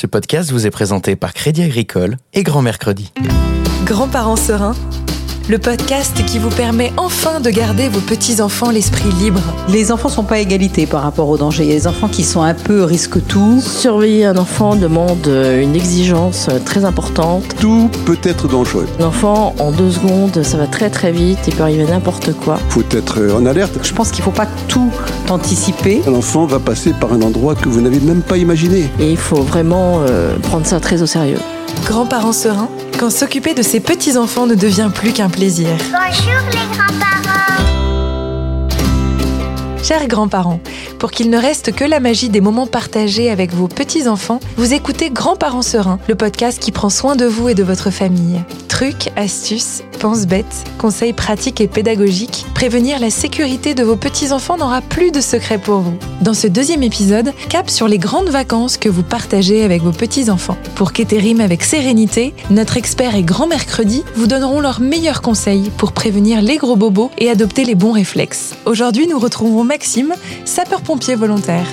Ce podcast vous est présenté par Crédit Agricole et Grand Mercredi. Grands-parents sereins, le podcast qui vous permet enfin de garder vos petits-enfants l'esprit libre. Les enfants sont pas à égalité par rapport aux dangers. Il y a des enfants qui sont un peu risque tout. Surveiller un enfant demande une exigence très importante. Tout peut être dangereux. L'enfant, en deux secondes, ça va très très vite, il peut arriver n'importe quoi. Faut être en alerte. Je pense qu'il faut pas tout anticiper. L'enfant va passer par un endroit que vous n'avez même pas imaginé. Et il faut vraiment euh, prendre ça très au sérieux. Grands-parents sereins, quand s'occuper de ses petits-enfants ne devient plus qu'un plaisir. Bonjour les grands-parents. Chers grands-parents, pour qu'il ne reste que la magie des moments partagés avec vos petits-enfants, vous écoutez Grands-parents sereins, le podcast qui prend soin de vous et de votre famille. Trucs, astuces, penses bêtes, conseils pratiques et pédagogiques, prévenir la sécurité de vos petits-enfants n'aura plus de secret pour vous. Dans ce deuxième épisode, cap sur les grandes vacances que vous partagez avec vos petits-enfants. Pour qu'été rime avec sérénité, notre expert et grand mercredi vous donneront leurs meilleurs conseils pour prévenir les gros bobos et adopter les bons réflexes. Aujourd'hui, nous retrouvons Maxime, sapeur-pompier volontaire.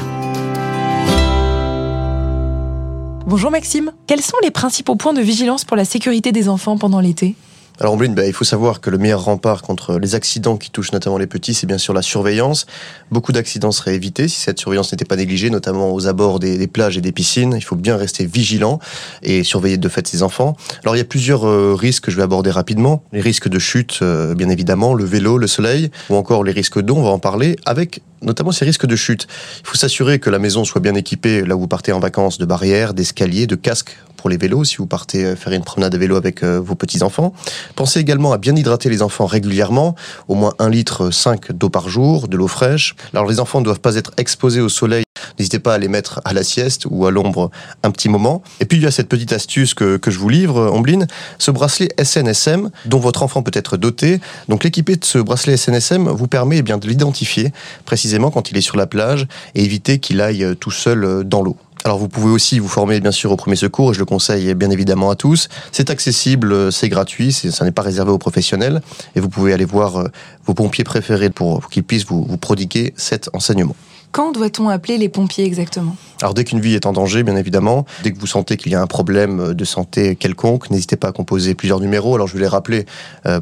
Bonjour Maxime, quels sont les principaux points de vigilance pour la sécurité des enfants pendant l'été? Alors Ambline, bah, il faut savoir que le meilleur rempart contre les accidents qui touchent notamment les petits, c'est bien sûr la surveillance. Beaucoup d'accidents seraient évités si cette surveillance n'était pas négligée, notamment aux abords des, plages et des piscines. Il faut bien rester vigilant et surveiller de fait ses enfants. Alors il y a plusieurs euh, risques que je vais aborder rapidement. Les risques de chute, euh, bien évidemment, le vélo, le soleil, ou encore les risques d'eau, on va en parler, avec notamment ces risques de chute. Il faut s'assurer que la maison soit bien équipée là où vous partez en vacances de barrières, d'escaliers, de casques pour les vélos si vous partez faire une promenade à vélo avec vos petits-enfants. Pensez également à bien hydrater les enfants régulièrement, au moins 1 litre 5 d'eau par jour, de l'eau fraîche. Alors les enfants ne doivent pas être exposés au soleil. N'hésitez pas à les mettre à la sieste ou à l'ombre un petit moment. Et puis il y a cette petite astuce que, que je vous livre, Ombline, ce bracelet SNSM dont votre enfant peut être doté. Donc l'équipé de ce bracelet SNSM vous permet eh bien de l'identifier précisément quand il est sur la plage et éviter qu'il aille tout seul dans l'eau. Alors vous pouvez aussi vous former bien sûr au premier secours et je le conseille bien évidemment à tous. C'est accessible, c'est gratuit, ça n'est pas réservé aux professionnels et vous pouvez aller voir vos pompiers préférés pour qu'ils puissent vous, vous prodiguer cet enseignement. Quand doit-on appeler les pompiers exactement? Alors dès qu'une vie est en danger, bien évidemment, dès que vous sentez qu'il y a un problème de santé quelconque, n'hésitez pas à composer plusieurs numéros. Alors je vais les rappeler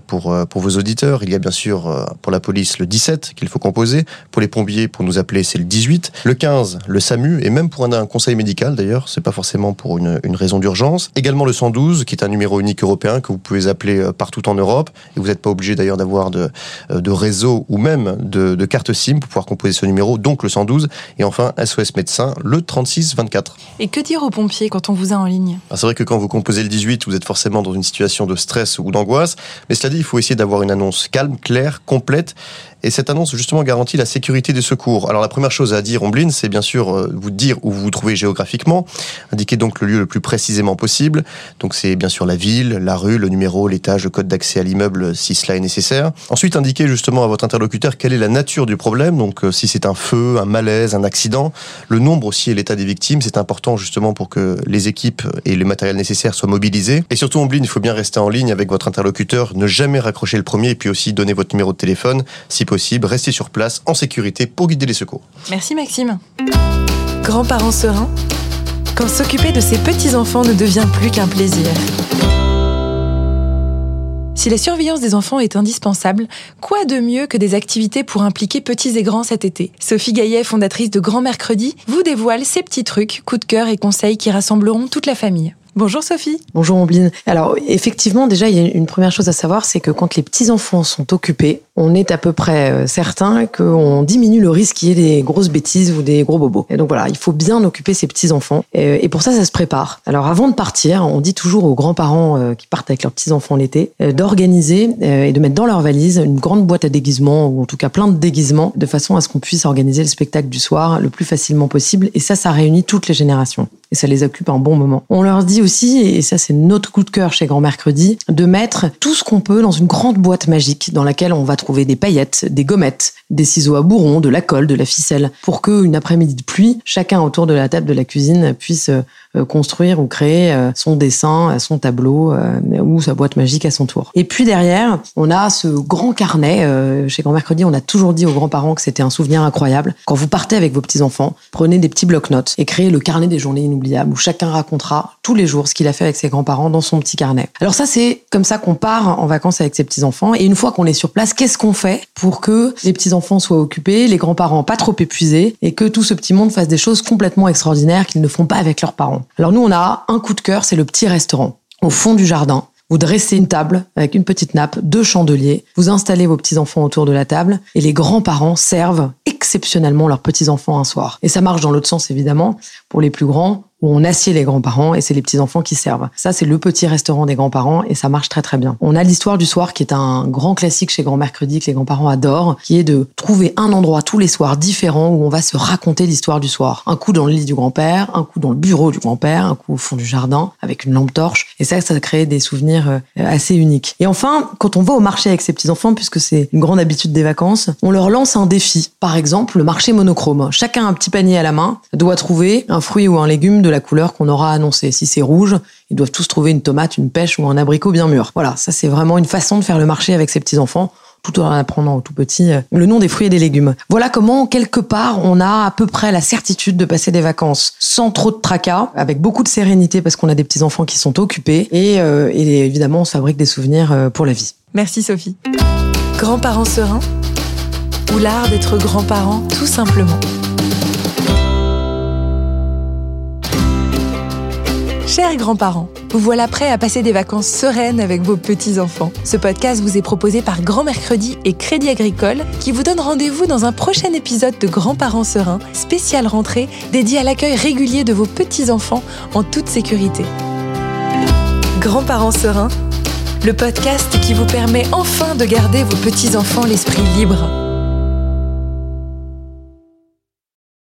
pour, pour vos auditeurs. Il y a bien sûr pour la police le 17 qu'il faut composer. Pour les pompiers, pour nous appeler, c'est le 18. Le 15, le SAMU. Et même pour un, conseil médical d'ailleurs, c'est pas forcément pour une, une raison d'urgence. Également le 112, qui est un numéro unique européen que vous pouvez appeler partout en Europe. Et vous n'êtes pas obligé d'ailleurs d'avoir de, de réseau ou même de, de carte SIM pour pouvoir composer ce numéro. Donc le 112. Et enfin, SOS médecin, le 36 24. Et que dire aux pompiers quand on vous a en ligne? C'est vrai que quand vous composez le 18, vous êtes forcément dans une situation de stress ou d'angoisse. Mais cela dit, il faut essayer d'avoir une annonce calme, claire, complète. Et cette annonce, justement, garantit la sécurité des secours. Alors, la première chose à dire, Ombline, c'est bien sûr vous dire où vous vous trouvez géographiquement. Indiquez donc le lieu le plus précisément possible. Donc, c'est bien sûr la ville, la rue, le numéro, l'étage, le code d'accès à l'immeuble, si cela est nécessaire. Ensuite, indiquez justement à votre interlocuteur quelle est la nature du problème. Donc, si c'est un feu, un malaise, un accident, le nombre aussi et l'état des victimes, c'est important justement pour que les équipes et le matériel nécessaire soient mobilisés. Et surtout, Ombline, il faut bien rester en ligne avec votre interlocuteur, ne jamais raccrocher le premier et puis aussi donner votre numéro de téléphone, si possible, restez sur place en sécurité pour guider les secours. Merci Maxime. Grands-parents sereins, quand s'occuper de ses petits-enfants ne devient plus qu'un plaisir. Si la surveillance des enfants est indispensable, quoi de mieux que des activités pour impliquer petits et grands cet été? Sophie Gaillet, fondatrice de Grand Mercredi, vous dévoile ses petits trucs, coups de cœur et conseils qui rassembleront toute la famille. Bonjour Sophie. Bonjour Ombline. Alors effectivement, déjà, il y a une première chose à savoir, c'est que quand les petits-enfants sont occupés, on est à peu près certain qu'on diminue le risque qu'il y ait des grosses bêtises ou des gros bobos. Et donc voilà, il faut bien occuper ses petits-enfants. Et pour ça, ça se prépare. Alors avant de partir, on dit toujours aux grands-parents qui partent avec leurs petits-enfants l'été d'organiser et de mettre dans leur valise une grande boîte à déguisement, ou en tout cas plein de déguisements, de façon à ce qu'on puisse organiser le spectacle du soir le plus facilement possible. Et ça, ça réunit toutes les générations. Et ça les occupe un bon moment. On leur dit aussi, et ça c'est notre coup de cœur chez Grand Mercredi, de mettre tout ce qu'on peut dans une grande boîte magique dans laquelle on va des paillettes, des gommettes, des ciseaux à bourron, de la colle, de la ficelle, pour qu'une après-midi de pluie, chacun autour de la table de la cuisine puisse euh, construire ou créer euh, son dessin, euh, son tableau euh, ou sa boîte magique à son tour. Et puis derrière, on a ce grand carnet. euh, chez Grand Mercredi, on a toujours dit aux grands-parents que c'était un souvenir incroyable. Quand vous partez avec vos petits-enfants, prenez des petits blocs-notes et créez le carnet des journées inoubliables où chacun racontera tous les jours ce qu'il a fait avec ses grands-parents dans son petit carnet. Alors ça, c'est comme ça qu'on part en vacances avec ses petits-enfants. Et une fois qu'on est sur place, qu'est-ce qu'on fait pour que les petits-enfants soient occupés, les grands-parents pas trop épuisés et que tout ce petit monde fasse des choses complètement extraordinaires qu'ils ne font pas avec leurs parents? Alors nous, on a un coup de cœur, c'est le petit restaurant au fond du jardin. Vous dressez une table avec une petite nappe, deux chandeliers, vous installez vos petits-enfants autour de la table et les grands-parents servent exceptionnellement leurs petits-enfants un soir. Et ça marche dans l'autre sens évidemment, pour les plus grands, où on assied les grands-parents et c'est les petits-enfants qui servent. Ça, c'est le petit restaurant des grands-parents et ça marche très très bien. On a l'histoire du soir qui est un grand classique chez Grand Mercredi que les grands-parents adorent, qui est de trouver un endroit tous les soirs différent où on va se raconter l'histoire du soir. Un coup dans le lit du grand-père, un coup dans le bureau du grand-père, un coup au fond du jardin avec une lampe torche. Et ça, ça crée des souvenirs euh, assez uniques. Et enfin, quand on va au marché avec ses petits-enfants, puisque c'est une grande habitude des vacances, on leur lance un défi. Par exemple, le marché monochrome. Chacun un petit panier à la main, doit trouver un fruit ou un légume de la couleur qu'on aura annoncé. Si c'est rouge, ils doivent tous trouver une tomate, une pêche ou un abricot bien mûr. Voilà, ça c'est vraiment une façon de faire le marché avec ses petits-enfants tout en apprenant aux tout petits euh, le nom des fruits et des légumes. Voilà comment, quelque part, on a à peu près la certitude de passer des vacances sans trop de tracas, avec beaucoup de sérénité parce qu'on a des petits-enfants qui sont occupés et, euh, et évidemment, on se fabrique des souvenirs euh, pour la vie. Merci Sophie. Grands-parents sereins ou l'art d'être grands-parents tout simplement. Chers grands-parents, vous voilà prêts à passer des vacances sereines avec vos petits-enfants. Ce podcast vous est proposé par Grand Mercredi et Crédit Agricole qui vous donne rendez-vous dans un prochain épisode de Grands-parents sereins, spécial rentrée, dédié à l'accueil régulier de vos petits-enfants en toute sécurité. Grands-parents sereins, le podcast qui vous permet enfin de garder vos petits-enfants l'esprit libre.